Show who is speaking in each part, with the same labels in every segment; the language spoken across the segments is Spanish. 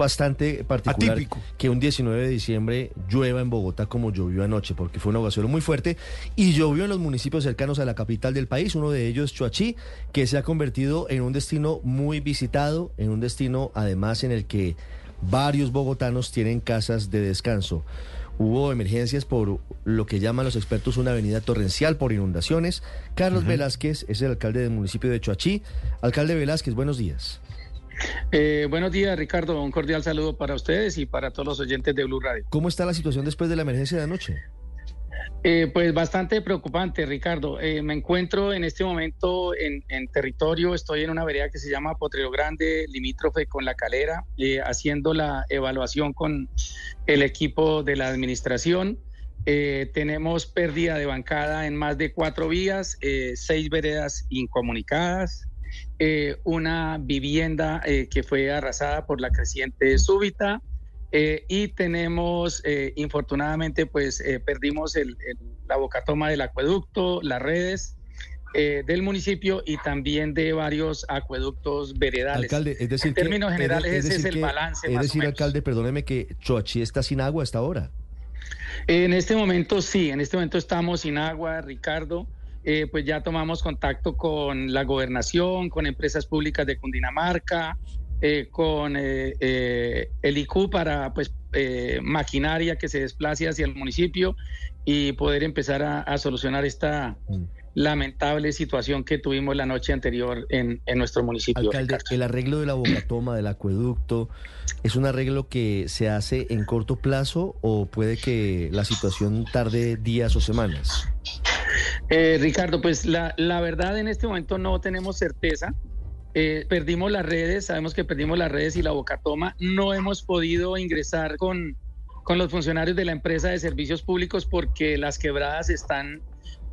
Speaker 1: bastante particular que un 19 de diciembre llueva en Bogotá como llovió anoche, porque fue un aguacero muy fuerte y llovió en los municipios cercanos a la capital del país, uno de ellos Choachí, que se ha convertido en un destino muy visitado, en un destino además en el que varios bogotanos tienen casas de descanso. Hubo emergencias por lo que llaman los expertos una avenida torrencial por inundaciones. Carlos Velázquez es el alcalde del municipio de Choachí. Alcalde Velázquez, buenos días.
Speaker 2: Eh, buenos días, Ricardo. Un cordial saludo para ustedes y para todos los oyentes de Blue Radio.
Speaker 1: ¿Cómo está la situación después de la emergencia de anoche?
Speaker 2: Eh, pues bastante preocupante, Ricardo. Eh, me encuentro en este momento en, territorio, estoy en una vereda que se llama Potrero Grande, limítrofe con La Calera, haciendo la evaluación con el equipo de la administración. tenemos pérdida de bancada en más de cuatro vías, seis veredas incomunicadas, eh, una vivienda eh, que fue arrasada por la creciente súbita eh, y tenemos, infortunadamente, pues perdimos la bocatoma del acueducto, las redes. del municipio y también de varios acueductos veredales.
Speaker 1: Alcalde, es decir,
Speaker 2: en términos generales, ese es el balance.
Speaker 1: Es decir, alcalde, perdóneme que Choachí está sin agua hasta ahora.
Speaker 2: En este momento sí, en este momento estamos sin agua, Ricardo. Eh, pues ya tomamos contacto con la gobernación, con empresas públicas de Cundinamarca, eh, con eh, el IQ para pues maquinaria que se desplace hacia el municipio y poder empezar a, solucionar esta mm. lamentable situación que tuvimos la noche anterior en, nuestro municipio.
Speaker 1: Alcalde, el arreglo de la bocatoma, del acueducto, ¿es un arreglo que se hace en corto plazo o puede que la situación tarde días o semanas?
Speaker 2: Eh, Ricardo, pues la, verdad en este momento no tenemos certeza. Eh, perdimos las redes, sabemos que perdimos las redes y la bocatoma. No hemos podido ingresar con, los funcionarios de la empresa de servicios públicos porque las quebradas están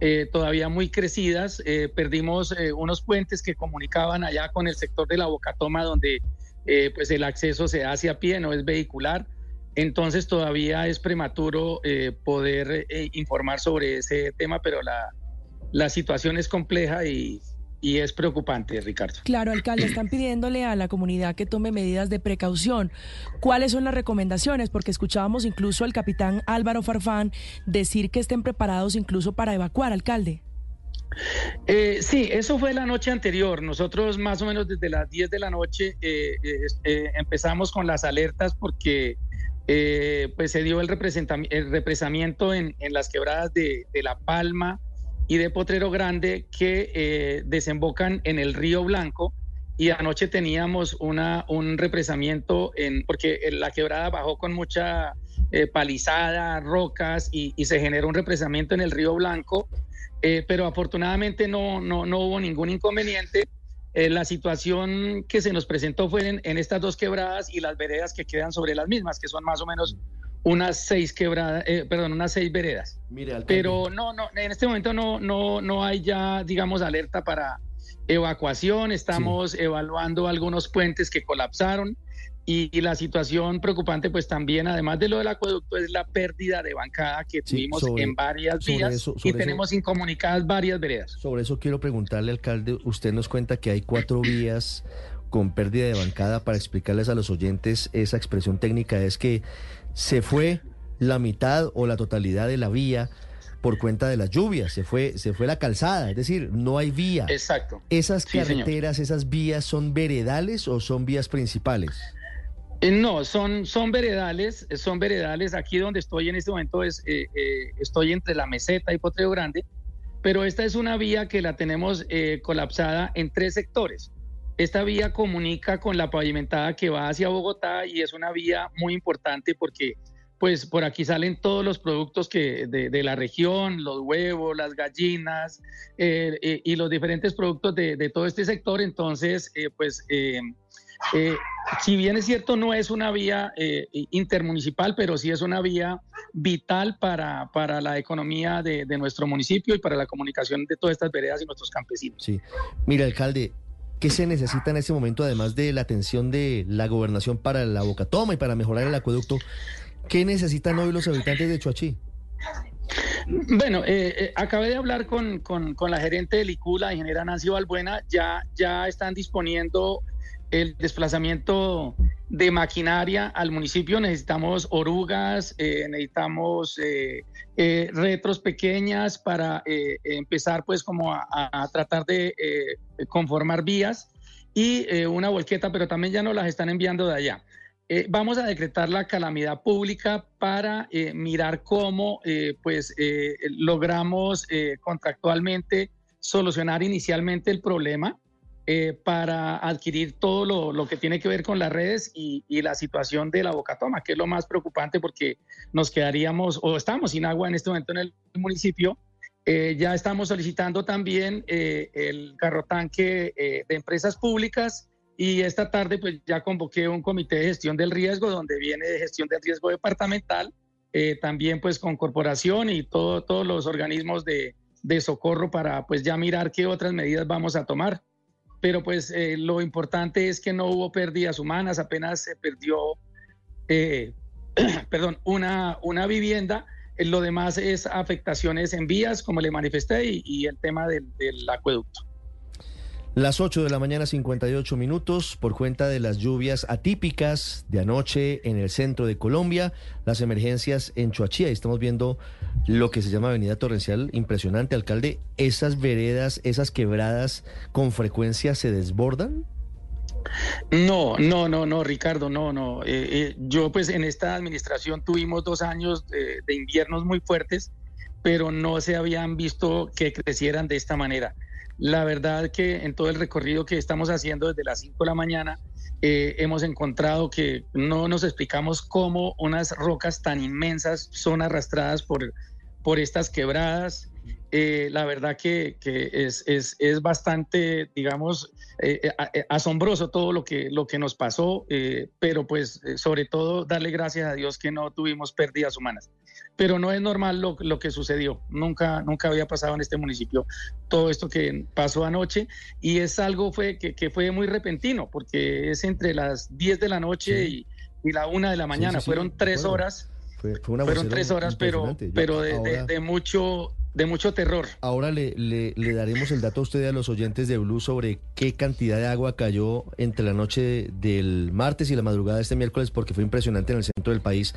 Speaker 2: eh, todavía muy crecidas. perdimos unos puentes que comunicaban allá con el sector de la bocatoma donde pues el acceso se hace a pie, no es vehicular. Entonces todavía es prematuro poder informar sobre ese tema, pero la, la situación es compleja y, es preocupante, Ricardo.
Speaker 3: Claro, alcalde, están pidiéndole a la comunidad que tome medidas de precaución. ¿Cuáles son las recomendaciones? Porque escuchábamos incluso al capitán Álvaro Farfán decir que estén preparados incluso para evacuar, alcalde.
Speaker 2: Eh, sí, eso fue la noche anterior. Nosotros más o menos desde las 10 de la noche eh, eh, empezamos con las alertas porque pues se dio el, el represamiento en, las quebradas de, de La Palma, y de Potrero Grande que eh, desembocan en el Río Blanco y anoche teníamos una, un represamiento en, porque la quebrada bajó con mucha eh, palizada, rocas y, se generó un represamiento en el Río Blanco, eh, pero afortunadamente no, no, no, hubo ningún inconveniente. la situación que se nos presentó fue en, en, estas dos quebradas y las veredas que quedan sobre las mismas, que son más o menos unas seis quebradas, eh, perdón, unas seis veredas. Pero no, no, en este momento no, no, no hay ya, digamos, alerta para evacuación. Estamos evaluando algunos puentes que colapsaron y, la situación preocupante, pues también, además de lo del acueducto, es la pérdida de bancada que tuvimos en varias vías y tenemos incomunicadas varias veredas.
Speaker 1: Sobre eso quiero preguntarle, alcalde, usted nos cuenta que hay cuatro vías con pérdida de bancada para explicarles a los oyentes esa expresión técnica es que se fue la mitad o la totalidad de la vía por cuenta de las lluvias, se fue, se fue la calzada, es decir, no hay vía.
Speaker 2: Exacto.
Speaker 1: ¿Esas carreteras, esas vías son veredales o son vías principales?
Speaker 2: Eh, no, son, son veredales, son veredales. Aquí donde estoy en este momento es, eh, eh, estoy entre la meseta y Potrero Grande, pero esta es una vía que la tenemos colapsada en tres sectores. Esta vía comunica con la pavimentada que va hacia Bogotá y es una vía muy importante porque pues por aquí salen todos los productos que de, la región, los huevos, las gallinas eh, eh, y los diferentes productos de, todo este sector. Entonces, eh, pues, si bien es cierto, no es una vía intermunicipal, pero sí es una vía vital para, para la economía de, de, nuestro municipio y para la comunicación de todas estas veredas y nuestros campesinos.
Speaker 1: Sí, mira, alcalde, ¿Qué se necesita en este momento, además de la atención de la gobernación para la bocatoma y para mejorar el acueducto? ¿Qué necesitan hoy los habitantes de Chuachi?
Speaker 2: Bueno, eh, eh, acabé de hablar con, la gerente del ICU, la ingeniera Nancy Balbuena, ya, ya están disponiendo el desplazamiento de maquinaria al municipio. Necesitamos orugas, eh, necesitamos eh, eh, retros pequeñas para empezar pues como a, tratar de conformar vías y una volqueta, pero también ya nos las están enviando de allá. vamos a decretar la calamidad pública para mirar cómo pues logramos contractualmente solucionar inicialmente el problema eh, para adquirir todo lo, que tiene que ver con las redes y, la situación de la bocatoma, que es lo más preocupante porque nos quedaríamos o estamos sin agua en este momento en el municipio. Eh, ya estamos solicitando también eh, el carro tanque de empresas públicas y esta tarde pues ya convoqué un comité de gestión del riesgo donde viene de gestión del riesgo departamental, también pues con corporación y todo, todos los organismos de, de socorro para pues ya mirar qué otras medidas vamos a tomar pero pues eh, lo importante es que no hubo pérdidas humanas, apenas se perdió, eh, perdón, una, una vivienda. Lo demás es afectaciones en vías, como le manifesté, y, el tema del acueducto.
Speaker 1: Las 8 de la mañana 58 minutos por cuenta de las lluvias atípicas de anoche en el centro de Colombia, las emergencias en Chuachía. Estamos viendo lo que se llama avenida torrencial, impresionante, alcalde. ¿Esas veredas, esas quebradas con frecuencia se desbordan?
Speaker 2: No, no, no, no, Ricardo, no, no. Eh, eh, yo pues en esta administración tuvimos dos años de inviernos muy fuertes, pero no se habían visto que crecieran de esta manera. La verdad que en todo el recorrido que estamos haciendo desde las 5 de la mañana, eh, hemos encontrado que no nos explicamos cómo unas rocas tan inmensas son arrastradas por, por estas quebradas. Eh, la verdad que, es, es, bastante, digamos, eh, asombroso todo lo que, lo que nos pasó, pero pues sobre todo darle gracias a Dios que no tuvimos pérdidas humanas pero no es normal lo, lo, que sucedió. Nunca, nunca había pasado en este municipio todo esto que pasó anoche y es algo fue, que, que fue muy repentino porque es entre las 10 de la noche y, y, la 1 de la mañana. Fueron tres horas. fueron tres horas, pero, pero de, de, mucho de mucho terror.
Speaker 1: Ahora le, le, daremos el dato a usted y a los oyentes de Blue sobre qué cantidad de agua cayó entre la noche del martes y la madrugada de este miércoles, porque fue impresionante en el centro del país.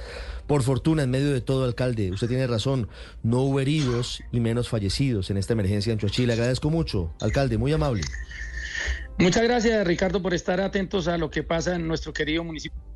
Speaker 1: Por fortuna, en medio de todo, alcalde, usted tiene razón, no hubo heridos y menos fallecidos en esta emergencia en Chuachi. Le agradezco mucho, alcalde, muy amable.
Speaker 2: Muchas gracias, Ricardo, por estar atentos a lo que pasa en nuestro querido municipio.